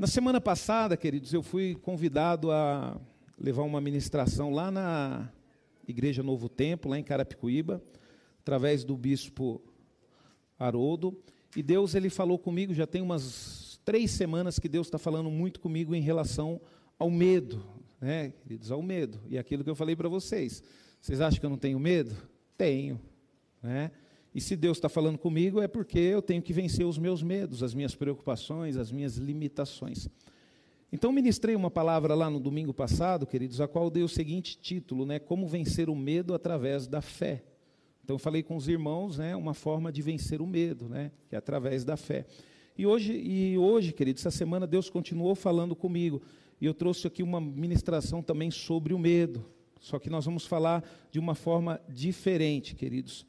Na semana passada, queridos, eu fui convidado a levar uma ministração lá na Igreja Novo Tempo, lá em Carapicuíba, através do bispo Haroldo. E Deus ele falou comigo, já tem umas três semanas que Deus está falando muito comigo em relação ao medo, né, queridos, ao medo. E aquilo que eu falei para vocês. Vocês acham que eu não tenho medo? Tenho, né? E se Deus está falando comigo, é porque eu tenho que vencer os meus medos, as minhas preocupações, as minhas limitações. Então, ministrei uma palavra lá no domingo passado, queridos, a qual dei o seguinte título, né? Como vencer o medo através da fé. Então, eu falei com os irmãos, né? Uma forma de vencer o medo, né? Que é através da fé. E hoje, e hoje, queridos, essa semana Deus continuou falando comigo. E eu trouxe aqui uma ministração também sobre o medo. Só que nós vamos falar de uma forma diferente, queridos.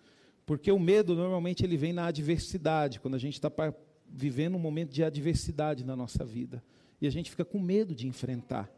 Porque o medo normalmente ele vem na adversidade, quando a gente está vivendo um momento de adversidade na nossa vida. E a gente fica com medo de enfrentar.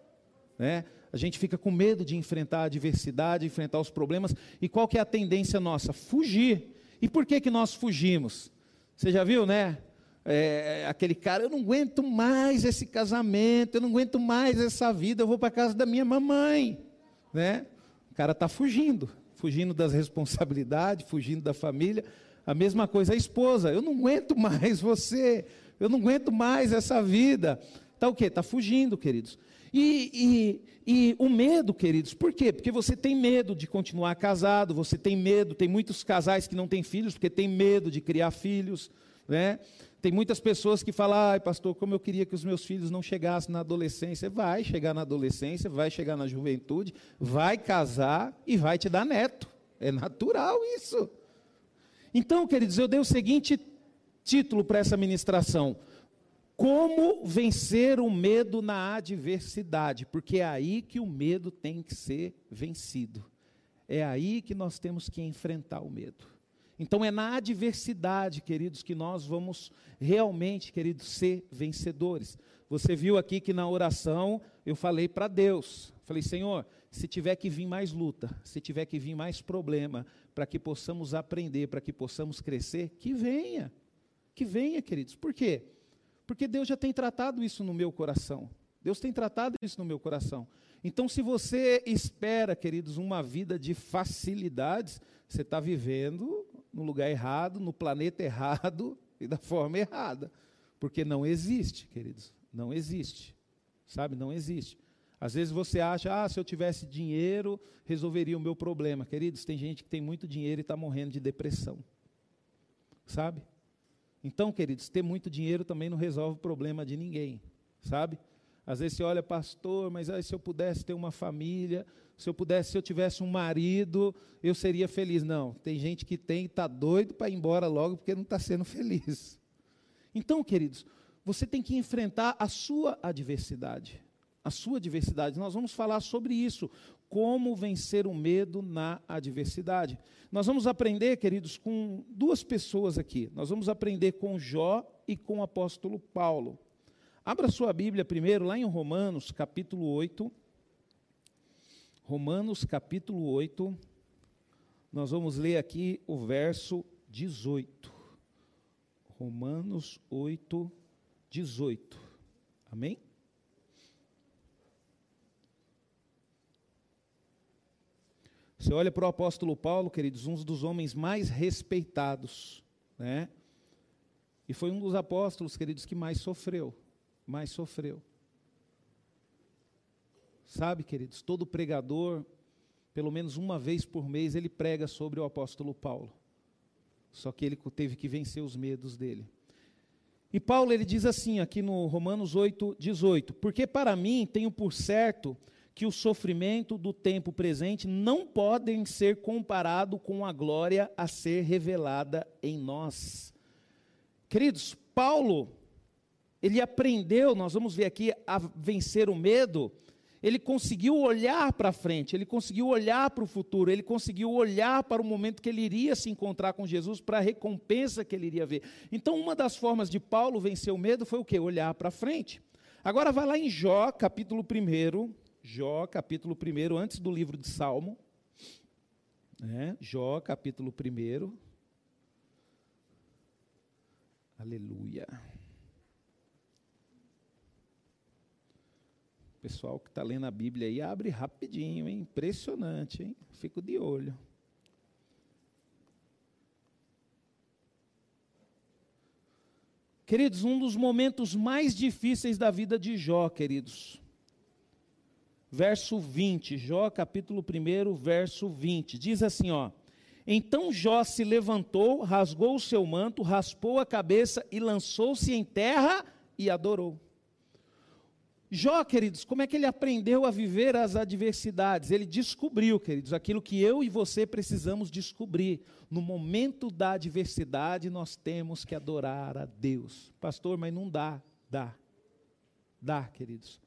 Né? A gente fica com medo de enfrentar a adversidade, enfrentar os problemas. E qual que é a tendência nossa? Fugir. E por que, que nós fugimos? Você já viu, né? É, aquele cara, eu não aguento mais esse casamento, eu não aguento mais essa vida, eu vou para casa da minha mamãe. Né? O cara está fugindo fugindo das responsabilidades, fugindo da família. A mesma coisa a esposa, eu não aguento mais você, eu não aguento mais essa vida. Está o quê? Está fugindo, queridos. E, e, e, o medo, queridos, por quê? Porque você tem medo de continuar casado, você tem medo, tem muitos casais que não têm filhos, porque tem medo de criar filhos, né? Tem muitas pessoas que falam, ai pastor, como eu queria que os meus filhos não chegassem na adolescência. Vai chegar na adolescência, vai chegar na juventude, vai casar e vai te dar neto. É natural isso. Então, queridos, eu dei o seguinte título para essa ministração: Como vencer o medo na adversidade, porque é aí que o medo tem que ser vencido. É aí que nós temos que enfrentar o medo. Então é na adversidade, queridos, que nós vamos realmente, queridos, ser vencedores. Você viu aqui que na oração eu falei para Deus, falei, Senhor, se tiver que vir mais luta, se tiver que vir mais problema, para que possamos aprender, para que possamos crescer, que venha, que venha, queridos. Por quê? Porque Deus já tem tratado isso no meu coração. Deus tem tratado isso no meu coração. Então, se você espera, queridos, uma vida de facilidades, você está vivendo no lugar errado, no planeta errado e da forma errada. Porque não existe, queridos. Não existe. Sabe? Não existe. Às vezes você acha, ah, se eu tivesse dinheiro, resolveria o meu problema. Queridos, tem gente que tem muito dinheiro e está morrendo de depressão. Sabe? Então, queridos, ter muito dinheiro também não resolve o problema de ninguém. Sabe? Às vezes você olha, pastor, mas aí, se eu pudesse ter uma família, se eu pudesse, se eu tivesse um marido, eu seria feliz. Não, tem gente que tem e está doido para ir embora logo porque não está sendo feliz. Então, queridos, você tem que enfrentar a sua adversidade. A sua adversidade. Nós vamos falar sobre isso. Como vencer o medo na adversidade. Nós vamos aprender, queridos, com duas pessoas aqui. Nós vamos aprender com Jó e com o apóstolo Paulo. Abra sua Bíblia primeiro, lá em Romanos, capítulo 8. Romanos, capítulo 8. Nós vamos ler aqui o verso 18. Romanos 8, 18. Amém? Você olha para o apóstolo Paulo, queridos, um dos homens mais respeitados, né? E foi um dos apóstolos, queridos, que mais sofreu mais sofreu. Sabe, queridos, todo pregador, pelo menos uma vez por mês, ele prega sobre o apóstolo Paulo. Só que ele teve que vencer os medos dele. E Paulo ele diz assim aqui no Romanos 8, 18: Porque para mim tenho por certo que o sofrimento do tempo presente não podem ser comparado com a glória a ser revelada em nós. Queridos, Paulo ele aprendeu, nós vamos ver aqui, a vencer o medo. Ele conseguiu olhar para frente, ele conseguiu olhar para o futuro, ele conseguiu olhar para o momento que ele iria se encontrar com Jesus, para a recompensa que ele iria ver. Então, uma das formas de Paulo vencer o medo foi o quê? Olhar para frente. Agora vai lá em Jó, capítulo 1, Jó, capítulo 1, antes do livro de Salmo. É, Jó, capítulo 1. Aleluia. Pessoal que está lendo a Bíblia aí, abre rapidinho, hein? Impressionante, hein? Fico de olho. Queridos, um dos momentos mais difíceis da vida de Jó, queridos. Verso 20, Jó capítulo 1, verso 20. Diz assim, ó: Então Jó se levantou, rasgou o seu manto, raspou a cabeça e lançou-se em terra e adorou. Jó, queridos, como é que ele aprendeu a viver as adversidades? Ele descobriu, queridos, aquilo que eu e você precisamos descobrir. No momento da adversidade, nós temos que adorar a Deus. Pastor, mas não dá. Dá. Dá, queridos.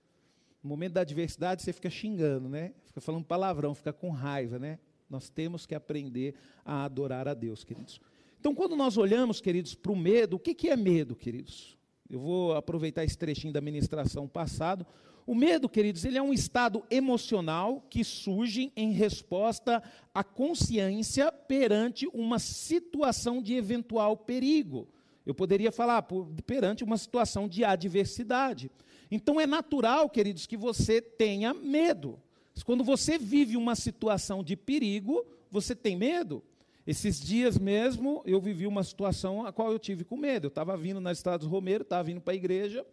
No momento da adversidade, você fica xingando, né? Fica falando palavrão, fica com raiva, né? Nós temos que aprender a adorar a Deus, queridos. Então, quando nós olhamos, queridos, para o medo, o que, que é medo, queridos? Eu vou aproveitar esse trechinho da ministração passado. O medo, queridos, ele é um estado emocional que surge em resposta à consciência perante uma situação de eventual perigo. Eu poderia falar por, perante uma situação de adversidade. Então é natural, queridos, que você tenha medo. Quando você vive uma situação de perigo, você tem medo. Esses dias mesmo, eu vivi uma situação a qual eu tive com medo. Eu estava vindo na Estrada do Romeiro, estava vindo para a igreja,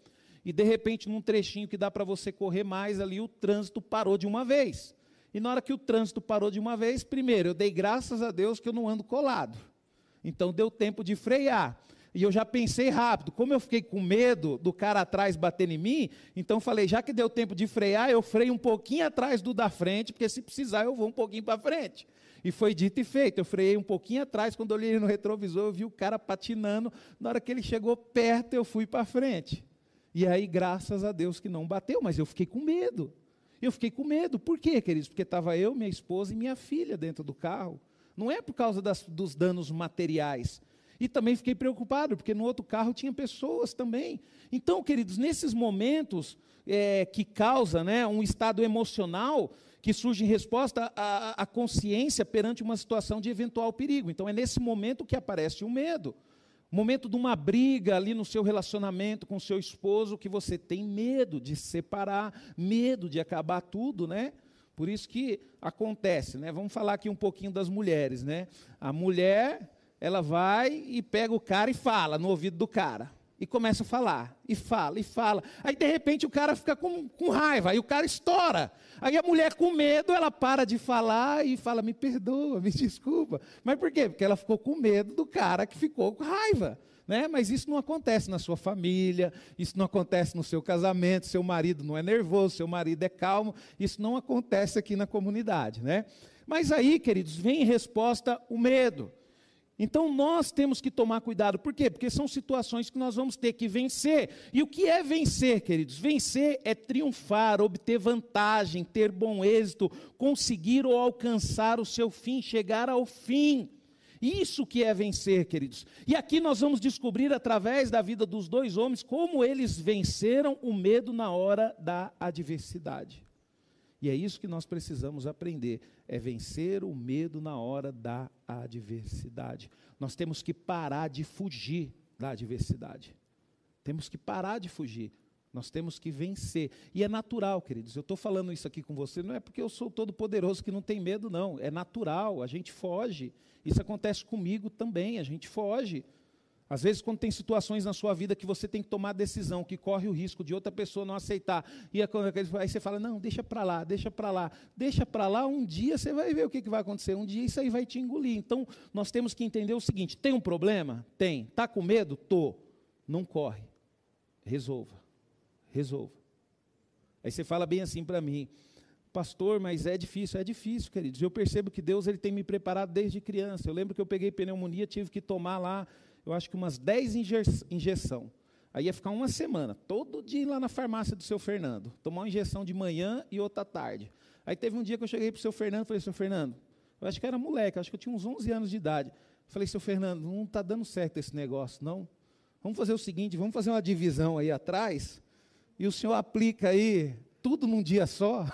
e de repente, num trechinho que dá para você correr mais ali, o trânsito parou de uma vez. E na hora que o trânsito parou de uma vez, primeiro, eu dei graças a Deus que eu não ando colado. Então deu tempo de frear. E eu já pensei rápido, como eu fiquei com medo do cara atrás bater em mim, então falei, já que deu tempo de frear, eu freio um pouquinho atrás do da frente, porque se precisar eu vou um pouquinho para frente. E foi dito e feito. Eu freiei um pouquinho atrás, quando eu olhei no retrovisor, eu vi o cara patinando. Na hora que ele chegou perto, eu fui para frente. E aí, graças a Deus que não bateu, mas eu fiquei com medo. Eu fiquei com medo. Por quê, queridos? Porque estava eu, minha esposa e minha filha dentro do carro. Não é por causa das, dos danos materiais. E também fiquei preocupado, porque no outro carro tinha pessoas também. Então, queridos, nesses momentos é, que causa né, um estado emocional, que surge em resposta à, à consciência perante uma situação de eventual perigo. Então é nesse momento que aparece o medo. Momento de uma briga ali no seu relacionamento com o seu esposo, que você tem medo de separar, medo de acabar tudo, né? Por isso que acontece, né? Vamos falar aqui um pouquinho das mulheres, né? A mulher, ela vai e pega o cara e fala no ouvido do cara e começa a falar, e fala, e fala. Aí, de repente, o cara fica com, com raiva, aí o cara estoura. Aí a mulher, com medo, ela para de falar e fala: Me perdoa, me desculpa. Mas por quê? Porque ela ficou com medo do cara que ficou com raiva. Né? Mas isso não acontece na sua família, isso não acontece no seu casamento, seu marido não é nervoso, seu marido é calmo, isso não acontece aqui na comunidade. Né? Mas aí, queridos, vem em resposta o medo. Então nós temos que tomar cuidado, por quê? Porque são situações que nós vamos ter que vencer. E o que é vencer, queridos? Vencer é triunfar, obter vantagem, ter bom êxito, conseguir ou alcançar o seu fim, chegar ao fim. Isso que é vencer, queridos. E aqui nós vamos descobrir através da vida dos dois homens como eles venceram o medo na hora da adversidade. E é isso que nós precisamos aprender: é vencer o medo na hora da adversidade. Nós temos que parar de fugir da adversidade. Temos que parar de fugir. Nós temos que vencer. E é natural, queridos. Eu estou falando isso aqui com você, não é porque eu sou todo poderoso que não tem medo, não. É natural, a gente foge. Isso acontece comigo também, a gente foge. Às vezes, quando tem situações na sua vida que você tem que tomar decisão, que corre o risco de outra pessoa não aceitar, e aí você fala: não, deixa para lá, deixa para lá, deixa para lá, um dia você vai ver o que, que vai acontecer, um dia isso aí vai te engolir. Então, nós temos que entender o seguinte: tem um problema? Tem. Está com medo? Tô. Não corre. Resolva. Resolva. Aí você fala bem assim para mim, pastor, mas é difícil, é difícil, queridos. Eu percebo que Deus ele tem me preparado desde criança. Eu lembro que eu peguei pneumonia, tive que tomar lá eu acho que umas 10 injeção. Aí ia ficar uma semana, todo dia lá na farmácia do seu Fernando, tomar uma injeção de manhã e outra tarde. Aí teve um dia que eu cheguei para o seu Fernando e falei, seu Fernando, eu acho que era moleque, acho que eu tinha uns 11 anos de idade. Falei, seu Fernando, não está dando certo esse negócio, não. Vamos fazer o seguinte, vamos fazer uma divisão aí atrás, e o senhor aplica aí tudo num dia só.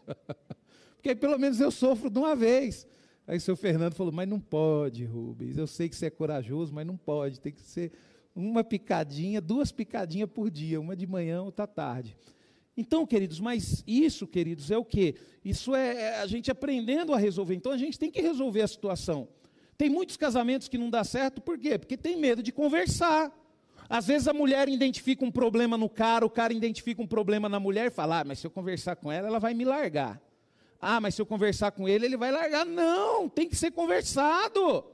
Porque aí pelo menos eu sofro de uma vez. Aí o seu Fernando falou, mas não pode, Rubens. Eu sei que você é corajoso, mas não pode. Tem que ser uma picadinha, duas picadinhas por dia, uma de manhã, outra tarde. Então, queridos, mas isso, queridos, é o quê? Isso é, é a gente aprendendo a resolver. Então, a gente tem que resolver a situação. Tem muitos casamentos que não dá certo, por quê? Porque tem medo de conversar. Às vezes a mulher identifica um problema no cara, o cara identifica um problema na mulher e fala: Ah, mas se eu conversar com ela, ela vai me largar. Ah, mas se eu conversar com ele, ele vai largar. Não, tem que ser conversado.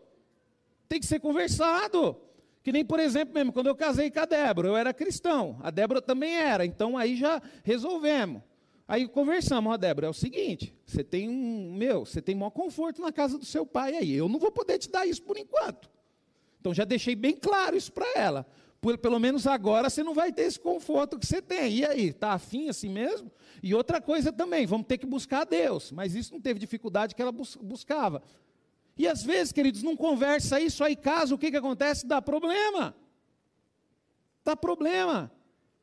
Tem que ser conversado. Que nem, por exemplo, mesmo, quando eu casei com a Débora, eu era cristão, a Débora também era, então aí já resolvemos. Aí conversamos, ó, Débora, é o seguinte, você tem um, meu, você tem maior conforto na casa do seu pai aí, eu não vou poder te dar isso por enquanto. Então já deixei bem claro isso para ela. Pelo menos agora você não vai ter esse conforto que você tem. E aí, está afim assim mesmo? E outra coisa também, vamos ter que buscar a Deus. Mas isso não teve dificuldade que ela bus buscava. E às vezes, queridos, não conversa isso aí, caso, o que, que acontece? Dá problema. Dá problema.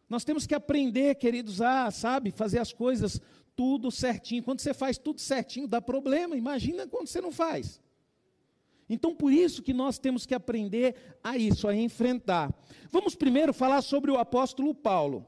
Nós temos que aprender, queridos, a, sabe, fazer as coisas tudo certinho. Quando você faz tudo certinho, dá problema. Imagina quando você não faz. Então, por isso que nós temos que aprender a isso, a enfrentar. Vamos primeiro falar sobre o apóstolo Paulo.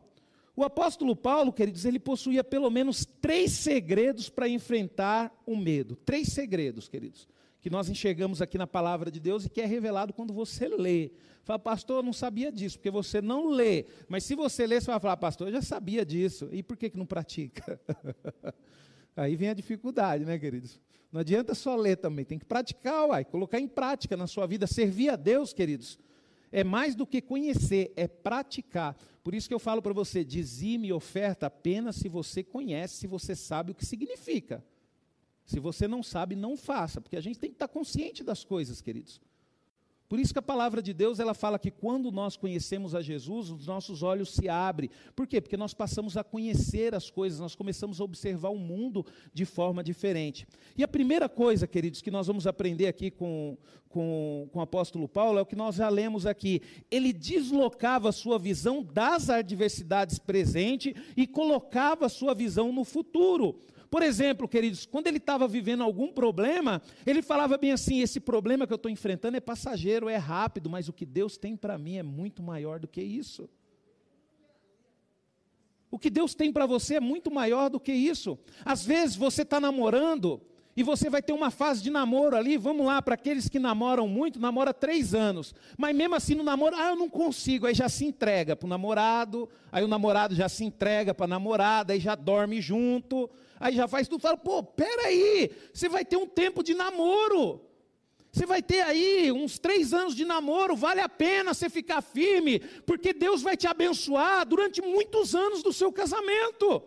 O apóstolo Paulo, queridos, ele possuía pelo menos três segredos para enfrentar o medo. Três segredos, queridos que nós enxergamos aqui na palavra de Deus e que é revelado quando você lê. Fala, pastor, eu não sabia disso, porque você não lê. Mas se você lê, você vai falar, pastor, eu já sabia disso. E por que, que não pratica? Aí vem a dificuldade, né, queridos? Não adianta só ler também, tem que praticar, uai, colocar em prática na sua vida. Servir a Deus, queridos, é mais do que conhecer, é praticar. Por isso que eu falo para você, dizime e oferta apenas se você conhece, se você sabe o que significa. Se você não sabe, não faça, porque a gente tem que estar consciente das coisas, queridos. Por isso que a palavra de Deus, ela fala que quando nós conhecemos a Jesus, os nossos olhos se abrem. Por quê? Porque nós passamos a conhecer as coisas, nós começamos a observar o mundo de forma diferente. E a primeira coisa, queridos, que nós vamos aprender aqui com, com, com o apóstolo Paulo é o que nós já lemos aqui. Ele deslocava a sua visão das adversidades presentes e colocava a sua visão no futuro. Por exemplo, queridos, quando ele estava vivendo algum problema, ele falava bem assim: esse problema que eu estou enfrentando é passageiro, é rápido, mas o que Deus tem para mim é muito maior do que isso. O que Deus tem para você é muito maior do que isso. Às vezes você está namorando e você vai ter uma fase de namoro ali, vamos lá, para aqueles que namoram muito, namora três anos. Mas mesmo assim no namoro, ah, eu não consigo, aí já se entrega para o namorado, aí o namorado já se entrega para a namorada, aí já dorme junto, aí já faz tudo, fala, pô, peraí, você vai ter um tempo de namoro. Você vai ter aí uns três anos de namoro, vale a pena você ficar firme, porque Deus vai te abençoar durante muitos anos do seu casamento.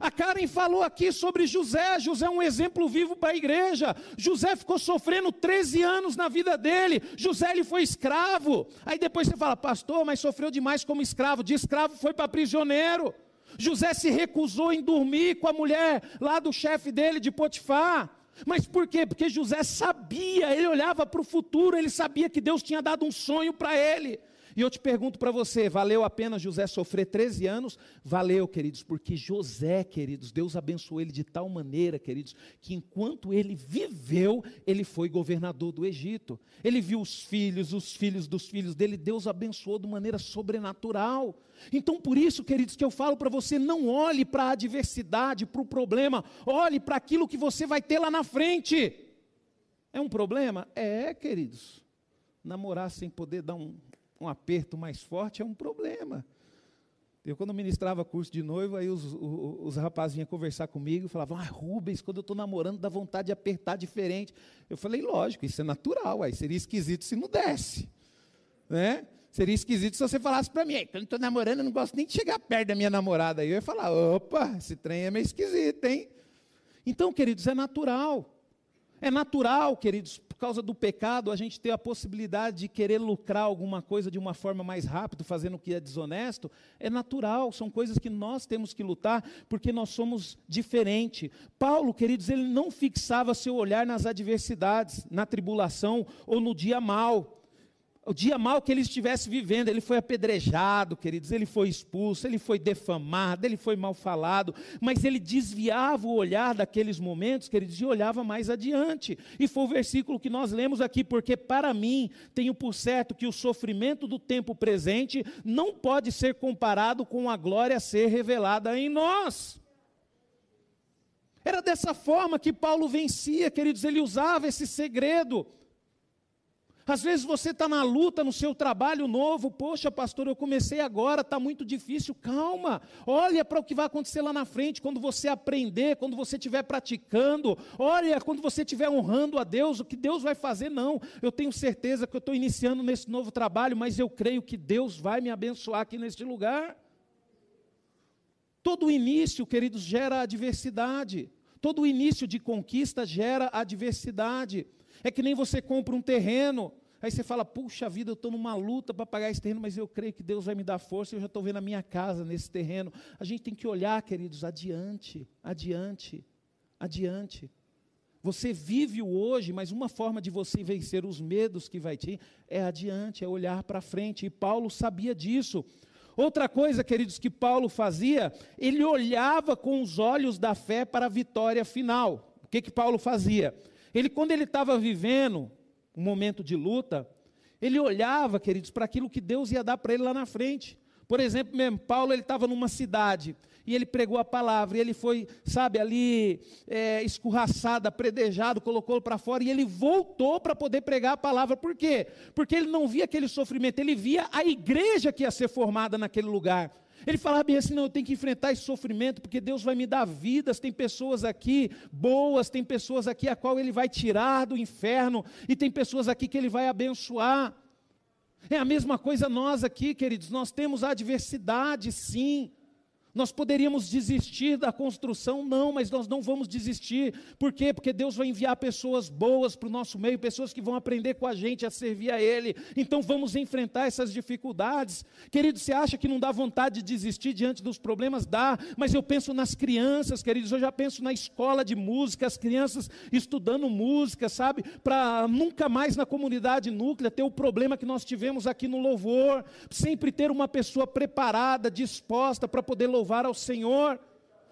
A Karen falou aqui sobre José. José é um exemplo vivo para a igreja. José ficou sofrendo 13 anos na vida dele. José ele foi escravo. Aí depois você fala, pastor, mas sofreu demais como escravo. De escravo foi para prisioneiro. José se recusou em dormir com a mulher lá do chefe dele, de Potifar. Mas por quê? Porque José sabia, ele olhava para o futuro, ele sabia que Deus tinha dado um sonho para ele. E eu te pergunto para você: valeu a pena José sofrer 13 anos? Valeu, queridos, porque José, queridos, Deus abençoou ele de tal maneira, queridos, que enquanto ele viveu, ele foi governador do Egito. Ele viu os filhos, os filhos dos filhos dele, Deus abençoou de maneira sobrenatural. Então, por isso, queridos, que eu falo para você: não olhe para a adversidade, para o problema, olhe para aquilo que você vai ter lá na frente. É um problema? É, queridos. Namorar sem poder dar um, um aperto mais forte é um problema. Eu, quando ministrava curso de noivo, aí os, os, os rapazes vinham conversar comigo e falavam: Ah, Rubens, quando eu estou namorando, dá vontade de apertar diferente. Eu falei: Lógico, isso é natural, aí seria esquisito se não desse. Né? Seria esquisito se você falasse para mim: Quando eu estou namorando, eu não gosto nem de chegar perto da minha namorada. Aí eu ia falar: Opa, esse trem é meio esquisito, hein? Então, queridos, é natural. É natural, queridos, por causa do pecado, a gente ter a possibilidade de querer lucrar alguma coisa de uma forma mais rápida, fazendo o que é desonesto. É natural, são coisas que nós temos que lutar, porque nós somos diferentes. Paulo, queridos, ele não fixava seu olhar nas adversidades, na tribulação ou no dia mal. O dia mal que ele estivesse vivendo, ele foi apedrejado, queridos, ele foi expulso, ele foi defamado, ele foi mal falado, mas ele desviava o olhar daqueles momentos, queridos, e olhava mais adiante. E foi o versículo que nós lemos aqui, porque para mim tenho por certo que o sofrimento do tempo presente não pode ser comparado com a glória a ser revelada em nós. Era dessa forma que Paulo vencia, queridos, ele usava esse segredo. Às vezes você está na luta no seu trabalho novo, poxa, pastor, eu comecei agora, está muito difícil. Calma, olha para o que vai acontecer lá na frente, quando você aprender, quando você estiver praticando, olha quando você estiver honrando a Deus, o que Deus vai fazer, não. Eu tenho certeza que eu estou iniciando nesse novo trabalho, mas eu creio que Deus vai me abençoar aqui neste lugar. Todo início, queridos, gera adversidade. Todo início de conquista gera adversidade. É que nem você compra um terreno, aí você fala, puxa vida, eu estou numa luta para pagar esse terreno, mas eu creio que Deus vai me dar força, eu já estou vendo a minha casa nesse terreno. A gente tem que olhar, queridos, adiante, adiante, adiante. Você vive o hoje, mas uma forma de você vencer os medos que vai ter é adiante, é olhar para frente. E Paulo sabia disso. Outra coisa, queridos, que Paulo fazia, ele olhava com os olhos da fé para a vitória final. O que que Paulo fazia? Ele, quando ele estava vivendo um momento de luta, ele olhava, queridos, para aquilo que Deus ia dar para ele lá na frente. Por exemplo, mesmo, Paulo ele estava numa cidade e ele pregou a palavra, e ele foi, sabe, ali é, escorraçado, apredejado, colocou para fora, e ele voltou para poder pregar a palavra. Por quê? Porque ele não via aquele sofrimento, ele via a igreja que ia ser formada naquele lugar. Ele falava bem assim: não, eu tenho que enfrentar esse sofrimento, porque Deus vai me dar vidas. Tem pessoas aqui boas, tem pessoas aqui a qual Ele vai tirar do inferno, e tem pessoas aqui que Ele vai abençoar. É a mesma coisa nós aqui, queridos, nós temos adversidade, sim. Nós poderíamos desistir da construção, não, mas nós não vamos desistir. Por quê? Porque Deus vai enviar pessoas boas para o nosso meio, pessoas que vão aprender com a gente a servir a Ele. Então vamos enfrentar essas dificuldades. Querido, você acha que não dá vontade de desistir diante dos problemas? Dá, mas eu penso nas crianças, queridos, eu já penso na escola de música, as crianças estudando música, sabe? Para nunca mais na comunidade núclea ter o problema que nós tivemos aqui no louvor. Sempre ter uma pessoa preparada, disposta para poder louvar louvar ao Senhor.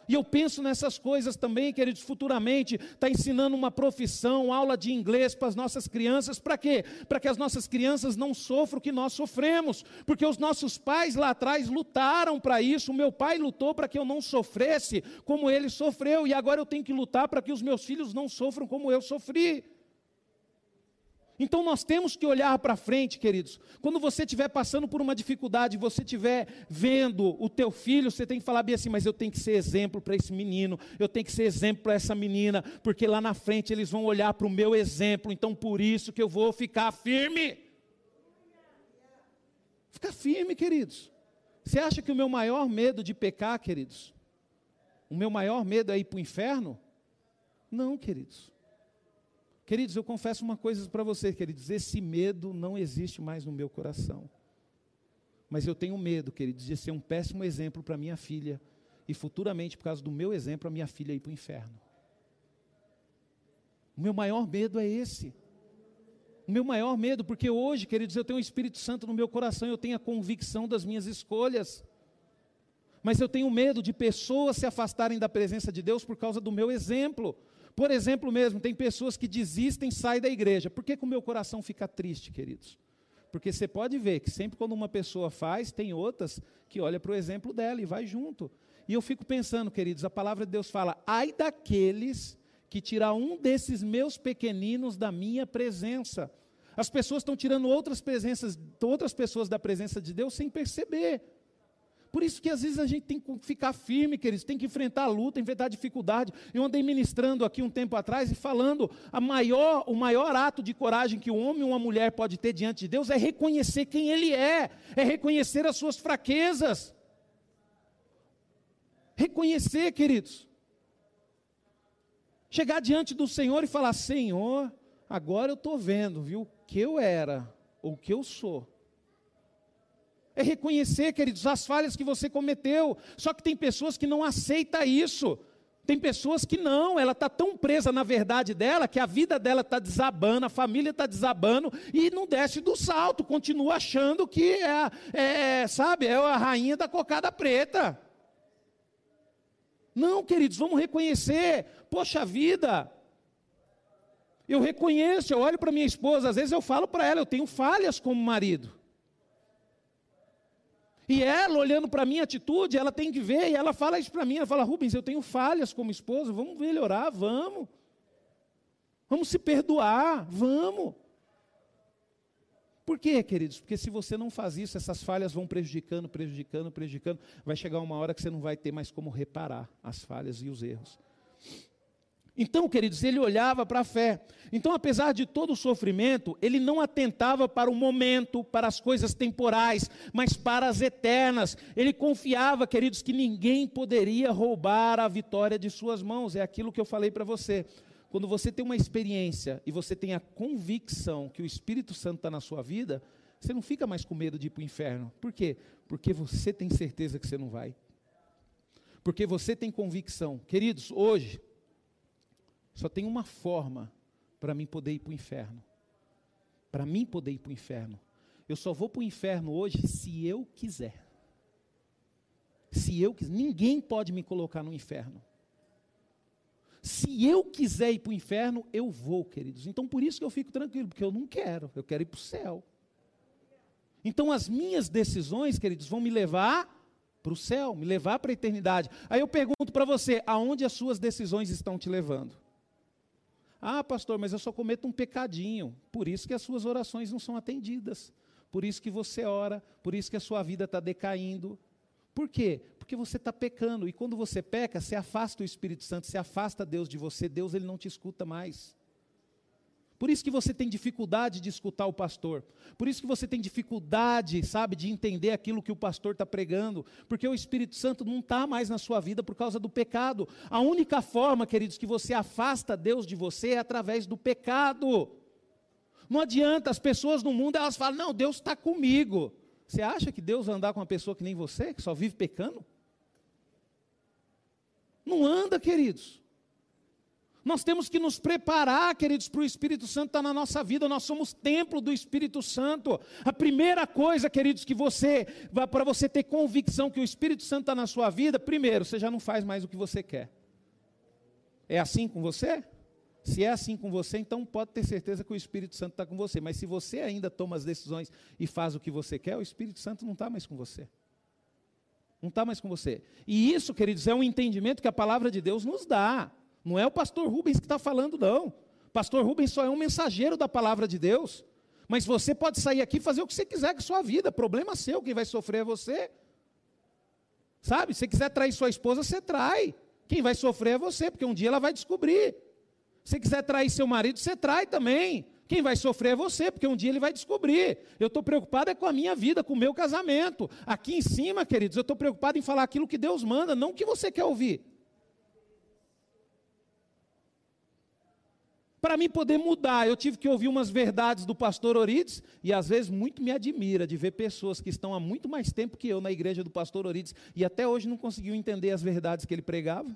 E eu penso nessas coisas também, queridos, futuramente, está ensinando uma profissão, aula de inglês para as nossas crianças, para quê? Para que as nossas crianças não sofram o que nós sofremos, porque os nossos pais lá atrás lutaram para isso, o meu pai lutou para que eu não sofresse como ele sofreu, e agora eu tenho que lutar para que os meus filhos não sofram como eu sofri. Então nós temos que olhar para frente, queridos. Quando você estiver passando por uma dificuldade, você estiver vendo o teu filho, você tem que falar bem assim, mas eu tenho que ser exemplo para esse menino, eu tenho que ser exemplo para essa menina, porque lá na frente eles vão olhar para o meu exemplo, então por isso que eu vou ficar firme. Fica firme, queridos. Você acha que o meu maior medo de pecar, queridos? O meu maior medo é ir para o inferno? Não, queridos. Queridos, eu confesso uma coisa para vocês, queridos: esse medo não existe mais no meu coração. Mas eu tenho medo, queridos, de ser um péssimo exemplo para minha filha e futuramente, por causa do meu exemplo, a minha filha ir para o inferno. O meu maior medo é esse. O meu maior medo, porque hoje, queridos, eu tenho o Espírito Santo no meu coração, eu tenho a convicção das minhas escolhas. Mas eu tenho medo de pessoas se afastarem da presença de Deus por causa do meu exemplo. Por exemplo mesmo, tem pessoas que desistem, saem da igreja. Por que, que o meu coração fica triste, queridos? Porque você pode ver que sempre quando uma pessoa faz, tem outras que olham para o exemplo dela e vai junto. E eu fico pensando, queridos, a palavra de Deus fala: ai daqueles que tirar um desses meus pequeninos da minha presença. As pessoas estão tirando outras presenças, outras pessoas da presença de Deus sem perceber. Por isso que às vezes a gente tem que ficar firme, queridos, tem que enfrentar a luta, enfrentar a dificuldade. Eu andei ministrando aqui um tempo atrás e falando, a maior, o maior ato de coragem que um homem ou uma mulher pode ter diante de Deus é reconhecer quem ele é, é reconhecer as suas fraquezas. Reconhecer, queridos. Chegar diante do Senhor e falar: Senhor, agora eu estou vendo, viu, o que eu era, ou o que eu sou é reconhecer, queridos, as falhas que você cometeu. Só que tem pessoas que não aceitam isso. Tem pessoas que não, ela está tão presa na verdade dela que a vida dela está desabando, a família está desabando e não desce do salto, continua achando que é, é, sabe, é a rainha da cocada preta. Não, queridos, vamos reconhecer, poxa vida, eu reconheço, eu olho para minha esposa, às vezes eu falo para ela, eu tenho falhas como marido. E ela, olhando para a minha atitude, ela tem que ver, e ela fala isso para mim, ela fala, Rubens, eu tenho falhas como esposa, vamos melhorar, vamos. Vamos se perdoar, vamos. Por quê, queridos? Porque se você não faz isso, essas falhas vão prejudicando, prejudicando, prejudicando. Vai chegar uma hora que você não vai ter mais como reparar as falhas e os erros. Então, queridos, ele olhava para a fé. Então, apesar de todo o sofrimento, ele não atentava para o momento, para as coisas temporais, mas para as eternas. Ele confiava, queridos, que ninguém poderia roubar a vitória de suas mãos. É aquilo que eu falei para você. Quando você tem uma experiência e você tem a convicção que o Espírito Santo está na sua vida, você não fica mais com medo de ir para o inferno. Por quê? Porque você tem certeza que você não vai. Porque você tem convicção. Queridos, hoje só tem uma forma para mim poder ir para o inferno. Para mim poder ir para o inferno. Eu só vou para o inferno hoje se eu quiser. Se eu quiser. Ninguém pode me colocar no inferno. Se eu quiser ir para o inferno, eu vou, queridos. Então por isso que eu fico tranquilo, porque eu não quero, eu quero ir para o céu. Então as minhas decisões, queridos, vão me levar para o céu, me levar para a eternidade. Aí eu pergunto para você, aonde as suas decisões estão te levando? Ah, pastor, mas eu só cometo um pecadinho. Por isso que as suas orações não são atendidas. Por isso que você ora, por isso que a sua vida está decaindo. Por quê? Porque você está pecando. E quando você peca, você afasta o Espírito Santo, você afasta Deus de você, Deus ele não te escuta mais. Por isso que você tem dificuldade de escutar o pastor. Por isso que você tem dificuldade, sabe, de entender aquilo que o pastor está pregando. Porque o Espírito Santo não está mais na sua vida por causa do pecado. A única forma, queridos, que você afasta Deus de você é através do pecado. Não adianta, as pessoas no mundo elas falam, não, Deus está comigo. Você acha que Deus vai andar com uma pessoa que nem você, que só vive pecando? Não anda, queridos. Nós temos que nos preparar, queridos, para o Espírito Santo estar na nossa vida. Nós somos templo do Espírito Santo. A primeira coisa, queridos, que você, para você ter convicção que o Espírito Santo está na sua vida, primeiro, você já não faz mais o que você quer. É assim com você? Se é assim com você, então pode ter certeza que o Espírito Santo está com você. Mas se você ainda toma as decisões e faz o que você quer, o Espírito Santo não está mais com você. Não está mais com você. E isso, queridos, é um entendimento que a palavra de Deus nos dá. Não é o pastor Rubens que está falando, não. Pastor Rubens só é um mensageiro da palavra de Deus. Mas você pode sair aqui e fazer o que você quiser com a sua vida. Problema seu, quem vai sofrer é você. Sabe? Se você quiser trair sua esposa, você trai. Quem vai sofrer é você, porque um dia ela vai descobrir. Se você quiser trair seu marido, você trai também. Quem vai sofrer é você, porque um dia ele vai descobrir. Eu estou preocupado é com a minha vida, com o meu casamento. Aqui em cima, queridos, eu estou preocupado em falar aquilo que Deus manda, não o que você quer ouvir. Para mim poder mudar, eu tive que ouvir umas verdades do pastor Orides, e às vezes muito me admira de ver pessoas que estão há muito mais tempo que eu na igreja do pastor Orides, e até hoje não conseguiu entender as verdades que ele pregava.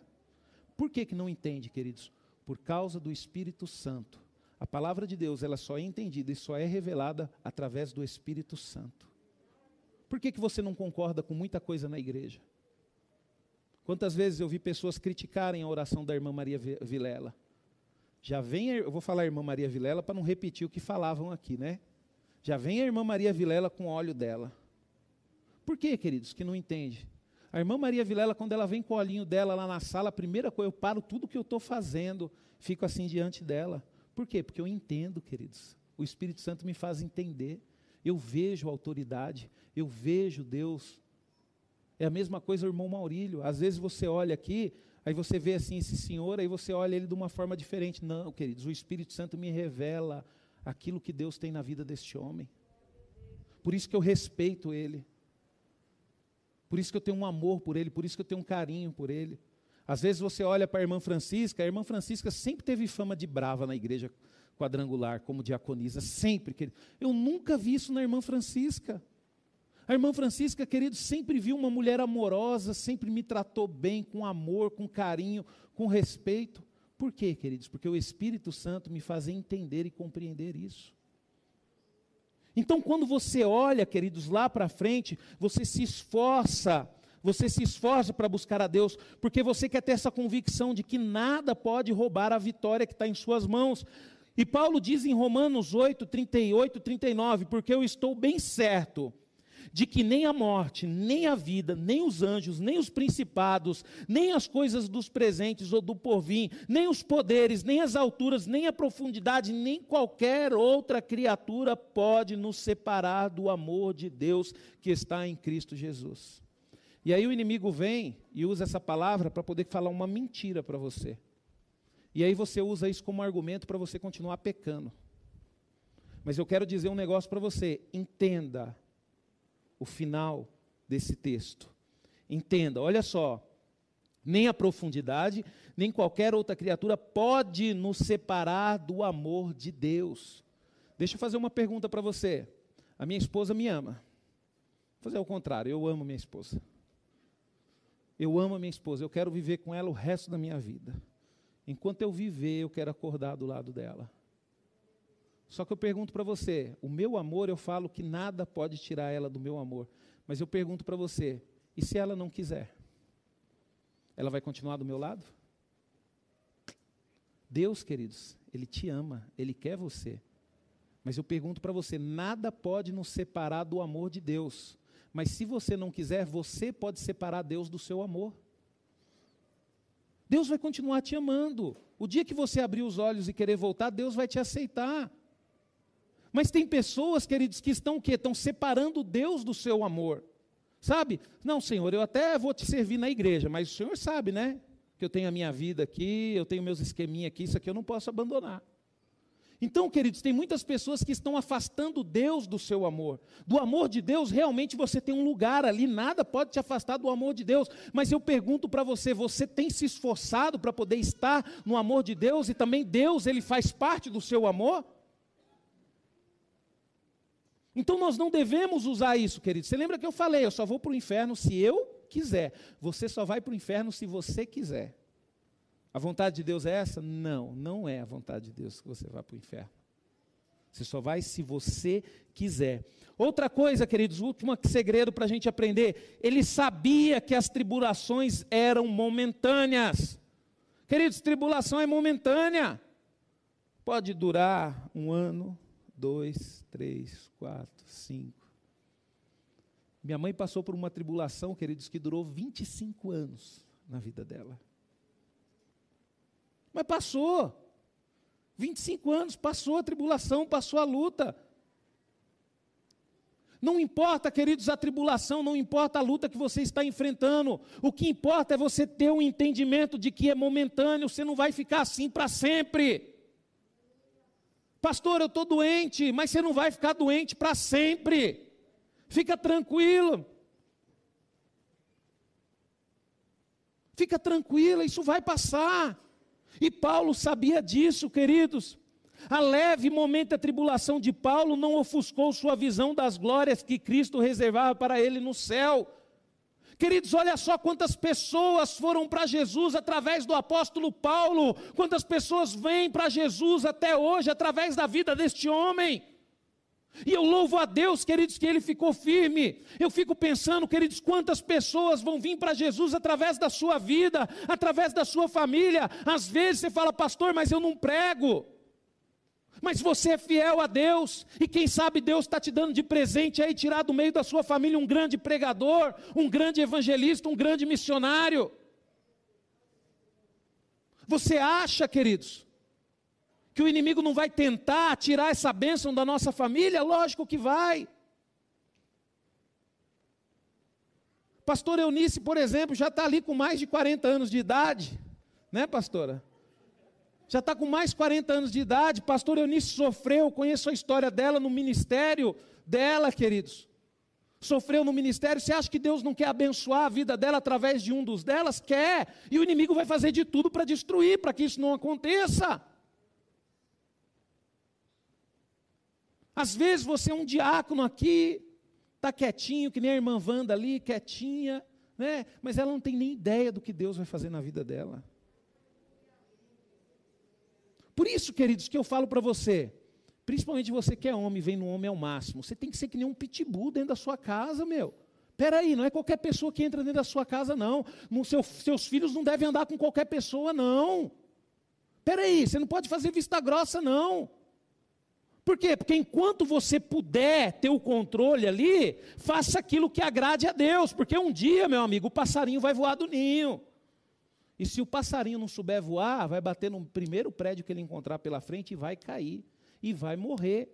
Por que, que não entende, queridos? Por causa do Espírito Santo. A palavra de Deus, ela só é entendida e só é revelada através do Espírito Santo. Por que, que você não concorda com muita coisa na igreja? Quantas vezes eu vi pessoas criticarem a oração da irmã Maria Vilela? Já vem, eu vou falar a irmã Maria Vilela para não repetir o que falavam aqui, né? Já vem a irmã Maria Vilela com óleo dela. Por quê, queridos, que não entende? A irmã Maria Vilela, quando ela vem com o olhinho dela lá na sala, a primeira coisa, eu paro tudo que eu estou fazendo, fico assim diante dela. Por quê? Porque eu entendo, queridos. O Espírito Santo me faz entender. Eu vejo autoridade, eu vejo Deus. É a mesma coisa o irmão Maurílio. Às vezes você olha aqui, Aí você vê assim esse senhor, aí você olha ele de uma forma diferente. Não, queridos, o Espírito Santo me revela aquilo que Deus tem na vida deste homem. Por isso que eu respeito ele. Por isso que eu tenho um amor por ele, por isso que eu tenho um carinho por ele. Às vezes você olha para a irmã Francisca, a irmã Francisca sempre teve fama de brava na igreja quadrangular, como diaconisa, sempre. Querido. Eu nunca vi isso na irmã Francisca. A irmã Francisca, querido, sempre viu uma mulher amorosa, sempre me tratou bem, com amor, com carinho, com respeito. Por quê, queridos? Porque o Espírito Santo me fazia entender e compreender isso. Então, quando você olha, queridos, lá para frente, você se esforça, você se esforça para buscar a Deus, porque você quer ter essa convicção de que nada pode roubar a vitória que está em suas mãos. E Paulo diz em Romanos 8, 38, 39, porque eu estou bem certo de que nem a morte, nem a vida, nem os anjos, nem os principados, nem as coisas dos presentes ou do porvir, nem os poderes, nem as alturas, nem a profundidade, nem qualquer outra criatura pode nos separar do amor de Deus que está em Cristo Jesus. E aí o inimigo vem e usa essa palavra para poder falar uma mentira para você. E aí você usa isso como argumento para você continuar pecando. Mas eu quero dizer um negócio para você: entenda o final desse texto. Entenda, olha só. Nem a profundidade, nem qualquer outra criatura pode nos separar do amor de Deus. Deixa eu fazer uma pergunta para você. A minha esposa me ama. Vou fazer o contrário, eu amo minha esposa. Eu amo a minha esposa, eu quero viver com ela o resto da minha vida. Enquanto eu viver, eu quero acordar do lado dela. Só que eu pergunto para você, o meu amor, eu falo que nada pode tirar ela do meu amor. Mas eu pergunto para você, e se ela não quiser? Ela vai continuar do meu lado? Deus, queridos, Ele te ama, Ele quer você. Mas eu pergunto para você, nada pode nos separar do amor de Deus. Mas se você não quiser, você pode separar Deus do seu amor. Deus vai continuar te amando. O dia que você abrir os olhos e querer voltar, Deus vai te aceitar. Mas tem pessoas, queridos, que estão o quê? Estão separando Deus do seu amor. Sabe? Não, Senhor, eu até vou te servir na igreja, mas o Senhor sabe, né? Que eu tenho a minha vida aqui, eu tenho meus esqueminhas aqui, isso aqui eu não posso abandonar. Então, queridos, tem muitas pessoas que estão afastando Deus do seu amor. Do amor de Deus, realmente você tem um lugar ali, nada pode te afastar do amor de Deus. Mas eu pergunto para você, você tem se esforçado para poder estar no amor de Deus e também Deus, ele faz parte do seu amor? Então nós não devemos usar isso, querido. Você lembra que eu falei, eu só vou para o inferno se eu quiser. Você só vai para o inferno se você quiser. A vontade de Deus é essa? Não, não é a vontade de Deus que você vá para o inferno. Você só vai se você quiser. Outra coisa, queridos, último segredo para a gente aprender. Ele sabia que as tribulações eram momentâneas. Queridos, tribulação é momentânea. Pode durar um ano, dois, três, quatro, cinco. Minha mãe passou por uma tribulação, queridos, que durou 25 anos na vida dela. Mas passou. 25 anos, passou a tribulação, passou a luta. Não importa, queridos, a tribulação, não importa a luta que você está enfrentando. O que importa é você ter um entendimento de que é momentâneo, você não vai ficar assim para sempre. Pastor, eu estou doente, mas você não vai ficar doente para sempre. Fica tranquilo. Fica tranquila, isso vai passar. E Paulo sabia disso, queridos. A leve momento da tribulação de Paulo não ofuscou sua visão das glórias que Cristo reservava para ele no céu. Queridos, olha só quantas pessoas foram para Jesus através do apóstolo Paulo, quantas pessoas vêm para Jesus até hoje através da vida deste homem. E eu louvo a Deus, queridos, que ele ficou firme. Eu fico pensando, queridos, quantas pessoas vão vir para Jesus através da sua vida, através da sua família. Às vezes você fala, pastor, mas eu não prego. Mas você é fiel a Deus, e quem sabe Deus está te dando de presente aí, tirar do meio da sua família um grande pregador, um grande evangelista, um grande missionário. Você acha, queridos, que o inimigo não vai tentar tirar essa bênção da nossa família? Lógico que vai. Pastor Eunice, por exemplo, já está ali com mais de 40 anos de idade, né, pastora? Já está com mais de 40 anos de idade, pastor Eunice sofreu, conheço a história dela no ministério dela, queridos. Sofreu no ministério, você acha que Deus não quer abençoar a vida dela através de um dos delas? Quer, e o inimigo vai fazer de tudo para destruir, para que isso não aconteça. Às vezes você é um diácono aqui, está quietinho, que nem a irmã Wanda ali, quietinha, né? mas ela não tem nem ideia do que Deus vai fazer na vida dela. Por isso, queridos, que eu falo para você, principalmente você que é homem, vem no homem ao máximo, você tem que ser que nem um pitbull dentro da sua casa, meu. Peraí, não é qualquer pessoa que entra dentro da sua casa, não. No seu, seus filhos não devem andar com qualquer pessoa, não. Peraí, você não pode fazer vista grossa, não. Por quê? Porque enquanto você puder ter o controle ali, faça aquilo que agrade a Deus, porque um dia, meu amigo, o passarinho vai voar do ninho. E se o passarinho não souber voar, vai bater no primeiro prédio que ele encontrar pela frente e vai cair e vai morrer.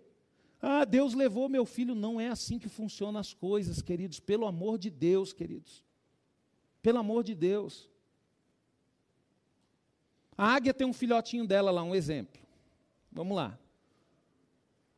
Ah, Deus levou meu filho. Não é assim que funcionam as coisas, queridos. Pelo amor de Deus, queridos. Pelo amor de Deus. A águia tem um filhotinho dela lá, um exemplo. Vamos lá.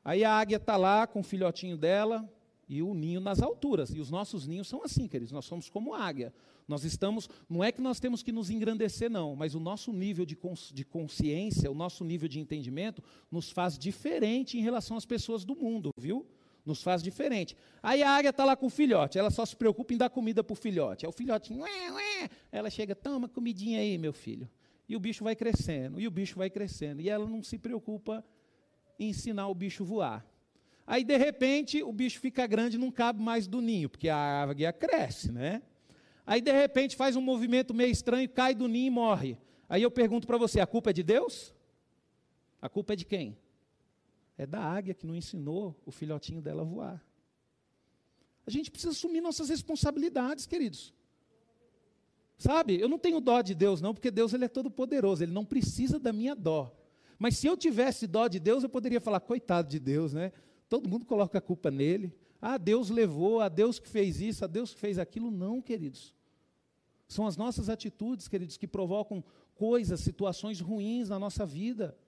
Aí a águia está lá com o filhotinho dela e o ninho nas alturas. E os nossos ninhos são assim, queridos. Nós somos como águia. Nós estamos, não é que nós temos que nos engrandecer, não, mas o nosso nível de, cons, de consciência, o nosso nível de entendimento, nos faz diferente em relação às pessoas do mundo, viu? Nos faz diferente. Aí a águia está lá com o filhote, ela só se preocupa em dar comida para o filhote. Aí o filhote, ué, ué. ela chega, toma comidinha aí, meu filho. E o bicho vai crescendo, e o bicho vai crescendo. E ela não se preocupa em ensinar o bicho a voar. Aí, de repente, o bicho fica grande e não cabe mais do ninho, porque a águia cresce, né? Aí, de repente, faz um movimento meio estranho, cai do ninho e morre. Aí eu pergunto para você: a culpa é de Deus? A culpa é de quem? É da águia que não ensinou o filhotinho dela a voar. A gente precisa assumir nossas responsabilidades, queridos. Sabe, eu não tenho dó de Deus, não, porque Deus ele é todo poderoso, ele não precisa da minha dó. Mas se eu tivesse dó de Deus, eu poderia falar, coitado de Deus, né? Todo mundo coloca a culpa nele. Ah, Deus levou, a Deus que fez isso, a Deus que fez aquilo. Não, queridos. São as nossas atitudes, queridos, que provocam coisas, situações ruins na nossa vida.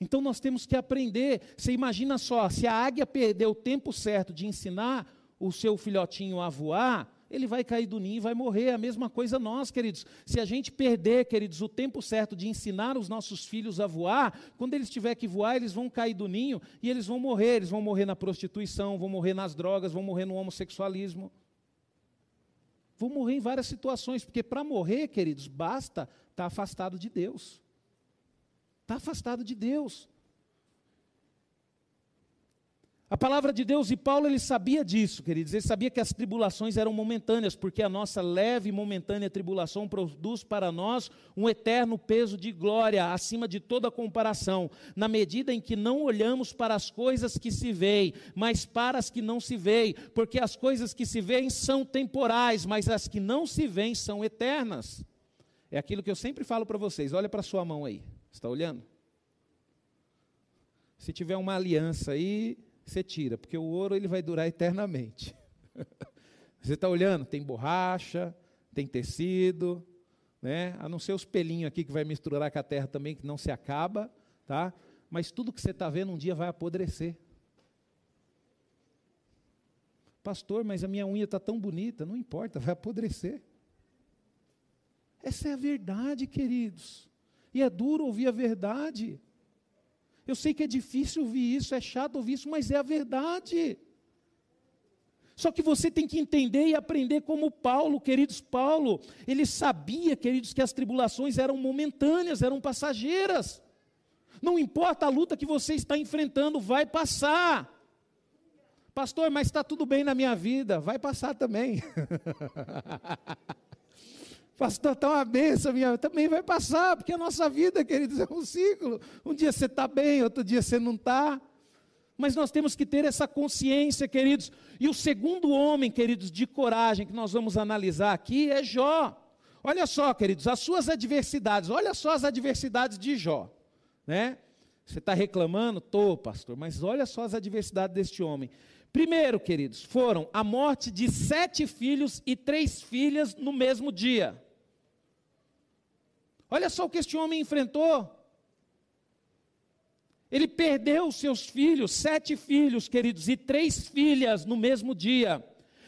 Então nós temos que aprender. Você imagina só, se a águia perder o tempo certo de ensinar o seu filhotinho a voar, ele vai cair do ninho e vai morrer. A mesma coisa nós, queridos. Se a gente perder, queridos, o tempo certo de ensinar os nossos filhos a voar, quando eles tiverem que voar, eles vão cair do ninho e eles vão morrer. Eles vão morrer na prostituição, vão morrer nas drogas, vão morrer no homossexualismo. Vão morrer em várias situações, porque para morrer, queridos, basta estar tá afastado de Deus. Está afastado de Deus. A palavra de Deus, e Paulo ele sabia disso, queridos, ele sabia que as tribulações eram momentâneas, porque a nossa leve e momentânea tribulação produz para nós um eterno peso de glória, acima de toda comparação, na medida em que não olhamos para as coisas que se veem, mas para as que não se veem, porque as coisas que se veem são temporais, mas as que não se veem são eternas. É aquilo que eu sempre falo para vocês, olha para a sua mão aí, está olhando? Se tiver uma aliança aí, você tira, porque o ouro ele vai durar eternamente. Você está olhando, tem borracha, tem tecido, né? a não ser os pelinhos aqui que vai misturar com a terra também, que não se acaba, tá? mas tudo que você está vendo um dia vai apodrecer. Pastor, mas a minha unha está tão bonita, não importa, vai apodrecer. Essa é a verdade, queridos. E é duro ouvir a verdade. Eu sei que é difícil ouvir isso, é chato ouvir isso, mas é a verdade. Só que você tem que entender e aprender como Paulo, queridos, Paulo, ele sabia, queridos, que as tribulações eram momentâneas, eram passageiras. Não importa a luta que você está enfrentando, vai passar. Pastor, mas está tudo bem na minha vida, vai passar também. Pastor, está uma benção, minha também vai passar, porque a nossa vida, queridos, é um ciclo. Um dia você está bem, outro dia você não está. Mas nós temos que ter essa consciência, queridos. E o segundo homem, queridos, de coragem que nós vamos analisar aqui é Jó. Olha só, queridos, as suas adversidades, olha só as adversidades de Jó. Né? Você está reclamando? Estou, pastor, mas olha só as adversidades deste homem. Primeiro, queridos, foram a morte de sete filhos e três filhas no mesmo dia. Olha só o que este homem enfrentou. Ele perdeu seus filhos, sete filhos, queridos, e três filhas no mesmo dia.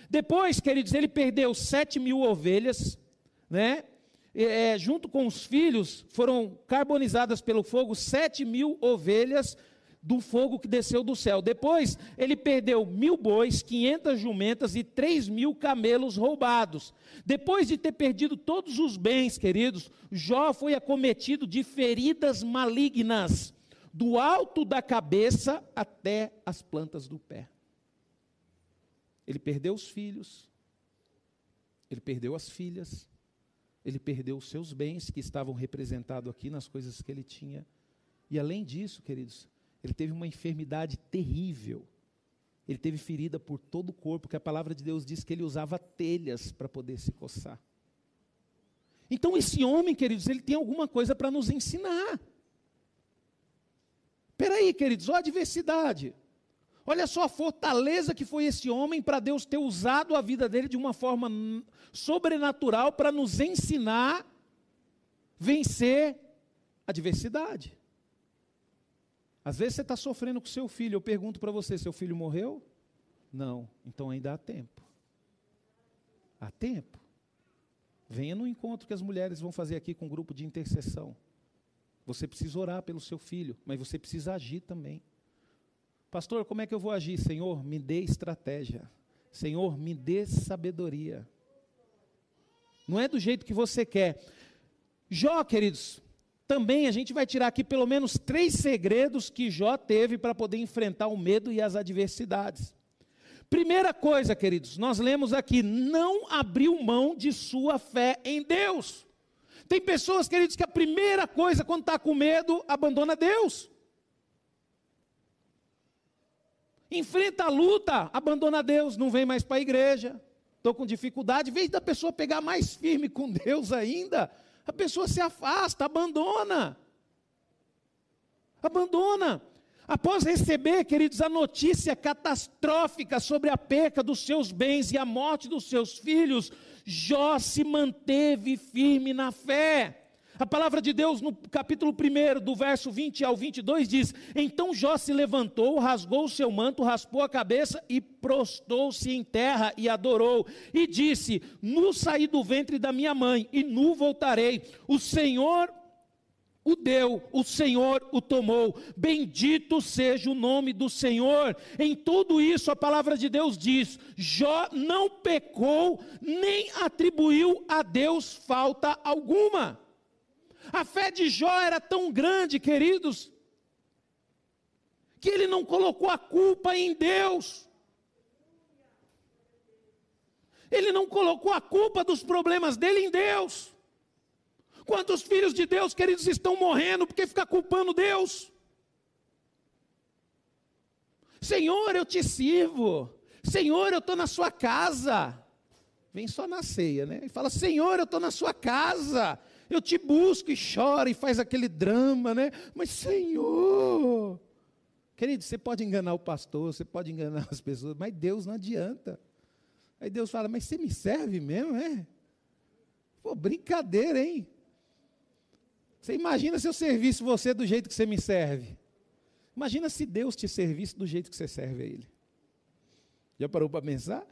Depois, queridos, ele perdeu sete mil ovelhas, né? É, junto com os filhos, foram carbonizadas pelo fogo sete mil ovelhas, do fogo que desceu do céu. Depois, ele perdeu mil bois, quinhentas jumentas e três mil camelos roubados. Depois de ter perdido todos os bens, queridos, Jó foi acometido de feridas malignas, do alto da cabeça até as plantas do pé. Ele perdeu os filhos, ele perdeu as filhas, ele perdeu os seus bens que estavam representados aqui nas coisas que ele tinha. E além disso, queridos, ele teve uma enfermidade terrível. Ele teve ferida por todo o corpo, porque a palavra de Deus diz que ele usava telhas para poder se coçar. Então, esse homem, queridos, ele tem alguma coisa para nos ensinar. Espera aí, queridos, olha a adversidade. Olha só a fortaleza que foi esse homem para Deus ter usado a vida dele de uma forma sobrenatural para nos ensinar vencer a adversidade. Às vezes você está sofrendo com seu filho. Eu pergunto para você: seu filho morreu? Não. Então ainda há tempo. Há tempo. Venha no encontro que as mulheres vão fazer aqui com um grupo de intercessão. Você precisa orar pelo seu filho, mas você precisa agir também. Pastor, como é que eu vou agir? Senhor, me dê estratégia. Senhor, me dê sabedoria. Não é do jeito que você quer. Jó, queridos, também a gente vai tirar aqui pelo menos três segredos que Jó teve para poder enfrentar o medo e as adversidades. Primeira coisa, queridos, nós lemos aqui: não abriu mão de sua fé em Deus. Tem pessoas, queridos, que a primeira coisa, quando está com medo, abandona Deus. Enfrenta a luta, abandona Deus, não vem mais para a igreja. Estou com dificuldade, em vez da pessoa pegar mais firme com Deus ainda, a pessoa se afasta, abandona. Abandona. Após receber, queridos, a notícia catastrófica sobre a perca dos seus bens e a morte dos seus filhos, Jó se manteve firme na fé. A palavra de Deus, no capítulo 1, do verso 20 ao 22, diz: Então Jó se levantou, rasgou o seu manto, raspou a cabeça e prostou-se em terra e adorou. E disse: Nu saí do ventre da minha mãe, e nu voltarei. O Senhor o deu, o Senhor o tomou. Bendito seja o nome do Senhor. Em tudo isso, a palavra de Deus diz: Jó não pecou, nem atribuiu a Deus falta alguma. A fé de Jó era tão grande, queridos, que ele não colocou a culpa em Deus. Ele não colocou a culpa dos problemas dele em Deus. Quantos filhos de Deus, queridos, estão morrendo porque fica culpando Deus? Senhor, eu te sirvo. Senhor, eu estou na sua casa. Vem só na ceia, né? E fala: Senhor, eu estou na sua casa. Eu te busco e chora e faz aquele drama, né? Mas, Senhor. Querido, você pode enganar o pastor, você pode enganar as pessoas, mas Deus não adianta. Aí Deus fala: Mas você me serve mesmo, é? Pô, brincadeira, hein? Você imagina se eu servisse você do jeito que você me serve. Imagina se Deus te servisse do jeito que você serve a Ele. Já parou para pensar?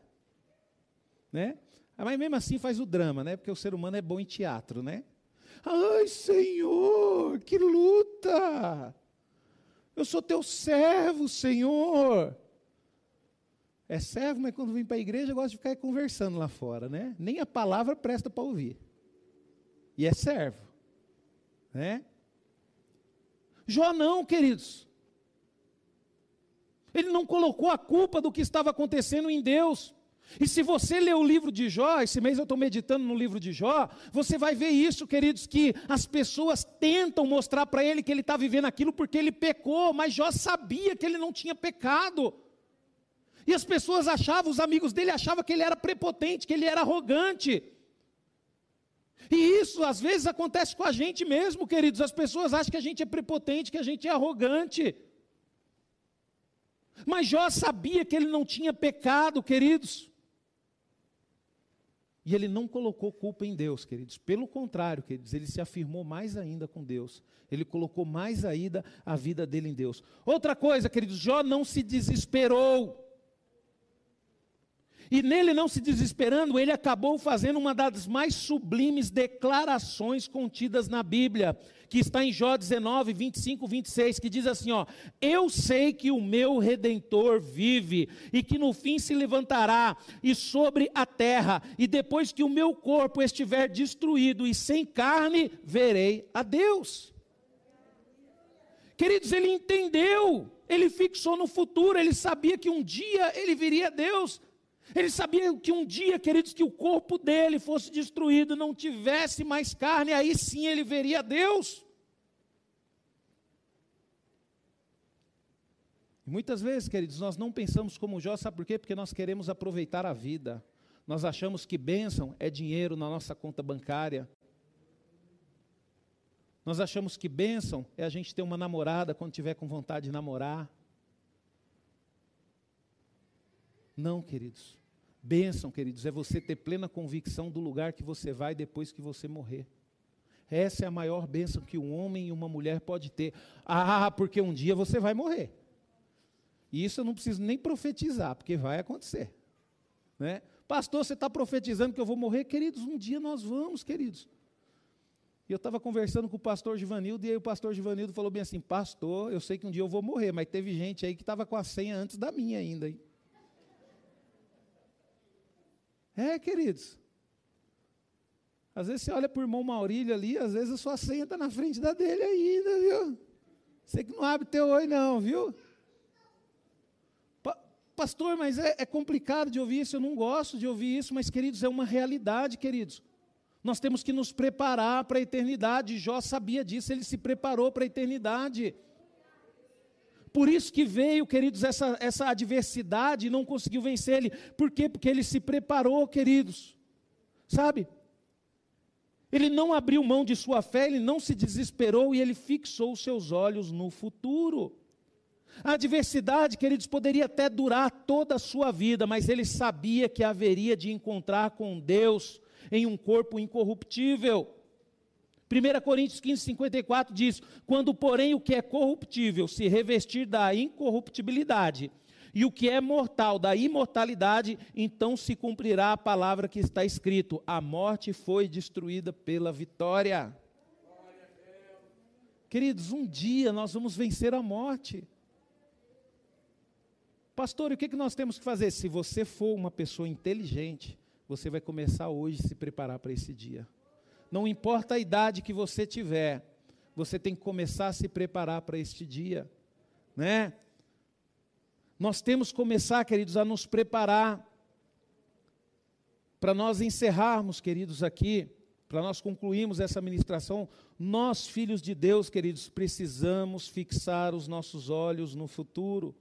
Né? Mas mesmo assim faz o drama, né? Porque o ser humano é bom em teatro, né? Ai, Senhor, que luta! Eu sou teu servo, Senhor. É servo, mas quando vem para a igreja gosta de ficar conversando lá fora, né? Nem a palavra presta para ouvir. E é servo, né? Jó não, queridos. Ele não colocou a culpa do que estava acontecendo em Deus. E se você ler o livro de Jó, esse mês eu estou meditando no livro de Jó, você vai ver isso, queridos, que as pessoas tentam mostrar para ele que ele está vivendo aquilo porque ele pecou, mas Jó sabia que ele não tinha pecado. E as pessoas achavam, os amigos dele achavam que ele era prepotente, que ele era arrogante. E isso às vezes acontece com a gente mesmo, queridos. As pessoas acham que a gente é prepotente, que a gente é arrogante. Mas Jó sabia que ele não tinha pecado, queridos. E ele não colocou culpa em Deus, queridos. Pelo contrário, queridos, ele se afirmou mais ainda com Deus. Ele colocou mais ainda a vida dele em Deus. Outra coisa, queridos, Jó não se desesperou. E nele não se desesperando, ele acabou fazendo uma das mais sublimes declarações contidas na Bíblia, que está em Jó 19, 25, 26, que diz assim: ó, Eu sei que o meu redentor vive, e que no fim se levantará, e sobre a terra, e depois que o meu corpo estiver destruído e sem carne, verei a Deus. Queridos, ele entendeu, ele fixou no futuro, ele sabia que um dia ele viria a Deus. Ele sabia que um dia, queridos, que o corpo dele fosse destruído, não tivesse mais carne, aí sim ele veria Deus. E muitas vezes, queridos, nós não pensamos como Jó, sabe por quê? Porque nós queremos aproveitar a vida. Nós achamos que bênção é dinheiro na nossa conta bancária. Nós achamos que bênção é a gente ter uma namorada quando tiver com vontade de namorar. Não, queridos. Bênção, queridos, é você ter plena convicção do lugar que você vai depois que você morrer. Essa é a maior bênção que um homem e uma mulher pode ter. Ah, porque um dia você vai morrer. E isso eu não preciso nem profetizar, porque vai acontecer. Né? Pastor, você está profetizando que eu vou morrer? Queridos, um dia nós vamos, queridos. E eu estava conversando com o pastor Givanildo, e aí o pastor Givanildo falou bem assim: Pastor, eu sei que um dia eu vou morrer, mas teve gente aí que estava com a senha antes da minha ainda. Hein? É, queridos. Às vezes você olha para o irmão Maurílio ali, às vezes a sua senha está na frente da dele ainda, viu? Você que não abre teu oi, não, viu? Pa Pastor, mas é, é complicado de ouvir isso, eu não gosto de ouvir isso, mas, queridos, é uma realidade, queridos. Nós temos que nos preparar para a eternidade. Jó sabia disso, ele se preparou para a eternidade. Por isso que veio, queridos, essa, essa adversidade e não conseguiu vencer ele. Por quê? Porque ele se preparou, queridos. Sabe? Ele não abriu mão de sua fé, ele não se desesperou e ele fixou seus olhos no futuro. A adversidade, queridos, poderia até durar toda a sua vida, mas ele sabia que haveria de encontrar com Deus em um corpo incorruptível. 1 Coríntios 15, 54 diz: Quando, porém, o que é corruptível se revestir da incorruptibilidade, e o que é mortal da imortalidade, então se cumprirá a palavra que está escrito: a morte foi destruída pela vitória. Queridos, um dia nós vamos vencer a morte. Pastor, e o que nós temos que fazer? Se você for uma pessoa inteligente, você vai começar hoje a se preparar para esse dia. Não importa a idade que você tiver, você tem que começar a se preparar para este dia, né? Nós temos que começar, queridos, a nos preparar para nós encerrarmos, queridos, aqui, para nós concluirmos essa ministração, nós, filhos de Deus, queridos, precisamos fixar os nossos olhos no futuro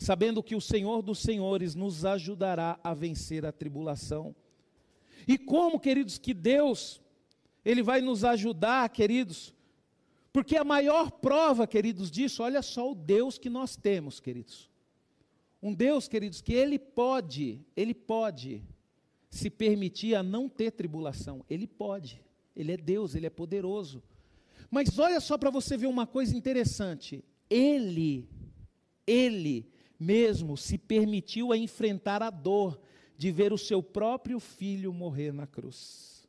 sabendo que o Senhor dos Senhores nos ajudará a vencer a tribulação. E como, queridos, que Deus, Ele vai nos ajudar, queridos, porque a maior prova, queridos, disso, olha só o Deus que nós temos, queridos. Um Deus, queridos, que Ele pode, Ele pode se permitir a não ter tribulação. Ele pode. Ele é Deus, Ele é poderoso. Mas olha só para você ver uma coisa interessante. Ele, Ele mesmo se permitiu a enfrentar a dor de ver o seu próprio filho morrer na cruz.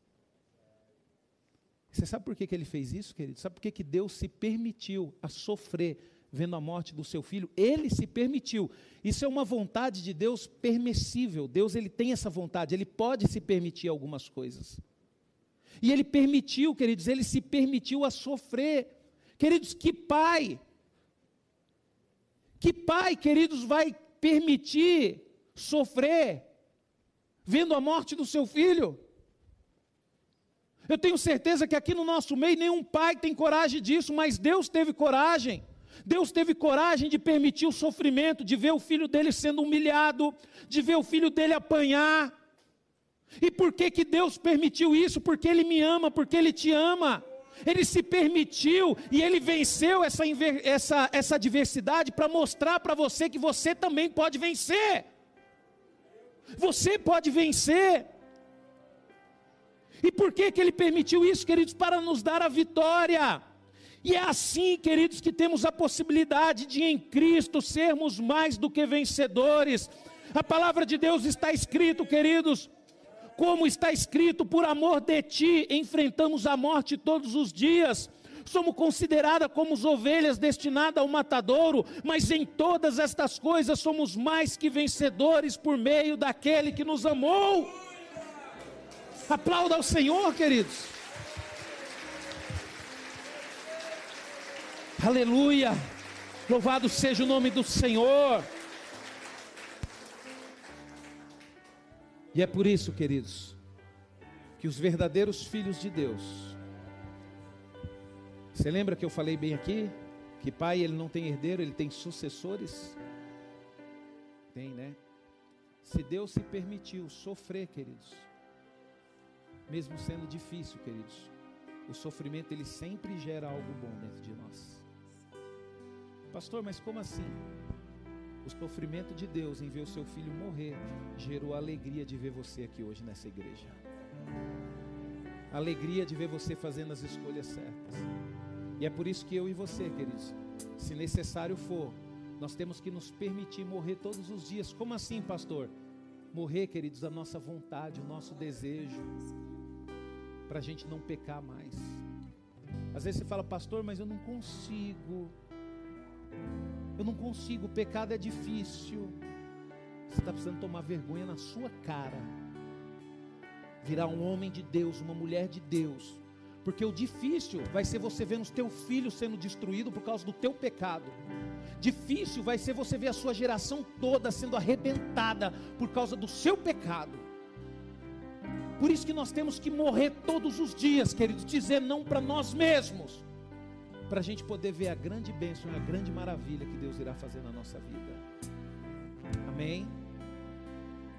Você sabe por que, que ele fez isso, querido? Sabe por que, que Deus se permitiu a sofrer vendo a morte do seu filho? Ele se permitiu. Isso é uma vontade de Deus permissível. Deus ele tem essa vontade, ele pode se permitir algumas coisas. E ele permitiu, queridos, ele se permitiu a sofrer. Queridos, que pai que pai, queridos, vai permitir sofrer vendo a morte do seu filho? Eu tenho certeza que aqui no nosso meio nenhum pai tem coragem disso, mas Deus teve coragem. Deus teve coragem de permitir o sofrimento, de ver o filho dele sendo humilhado, de ver o filho dele apanhar. E por que que Deus permitiu isso? Porque ele me ama, porque ele te ama ele se permitiu e ele venceu essa, essa, essa adversidade para mostrar para você que você também pode vencer. Você pode vencer. E por que, que ele permitiu isso, queridos? Para nos dar a vitória. E é assim, queridos, que temos a possibilidade de em Cristo sermos mais do que vencedores A palavra de Deus está escrito, queridos, como está escrito, por amor de ti enfrentamos a morte todos os dias. Somos consideradas como ovelhas destinadas ao matadouro, mas em todas estas coisas somos mais que vencedores por meio daquele que nos amou. Aplauda ao Senhor, queridos. Aleluia. Louvado seja o nome do Senhor. E é por isso, queridos, que os verdadeiros filhos de Deus. Você lembra que eu falei bem aqui que pai ele não tem herdeiro, ele tem sucessores? Tem, né? Se Deus se permitiu sofrer, queridos, mesmo sendo difícil, queridos, o sofrimento ele sempre gera algo bom dentro de nós. Pastor, mas como assim? O sofrimento de Deus em ver o seu filho morrer gerou a alegria de ver você aqui hoje nessa igreja. A alegria de ver você fazendo as escolhas certas. E é por isso que eu e você, queridos, se necessário for, nós temos que nos permitir morrer todos os dias. Como assim, pastor? Morrer, queridos, a nossa vontade, o nosso desejo, para a gente não pecar mais. Às vezes você fala, pastor, mas eu não consigo. Eu não consigo, o pecado é difícil. Você está precisando tomar vergonha na sua cara. Virar um homem de Deus, uma mulher de Deus. Porque o difícil vai ser você vendo os teus filhos sendo destruídos por causa do teu pecado. Difícil vai ser você ver a sua geração toda sendo arrebentada por causa do seu pecado. Por isso que nós temos que morrer todos os dias, queridos, dizer não para nós mesmos para a gente poder ver a grande bênção a grande maravilha que Deus irá fazer na nossa vida. Amém?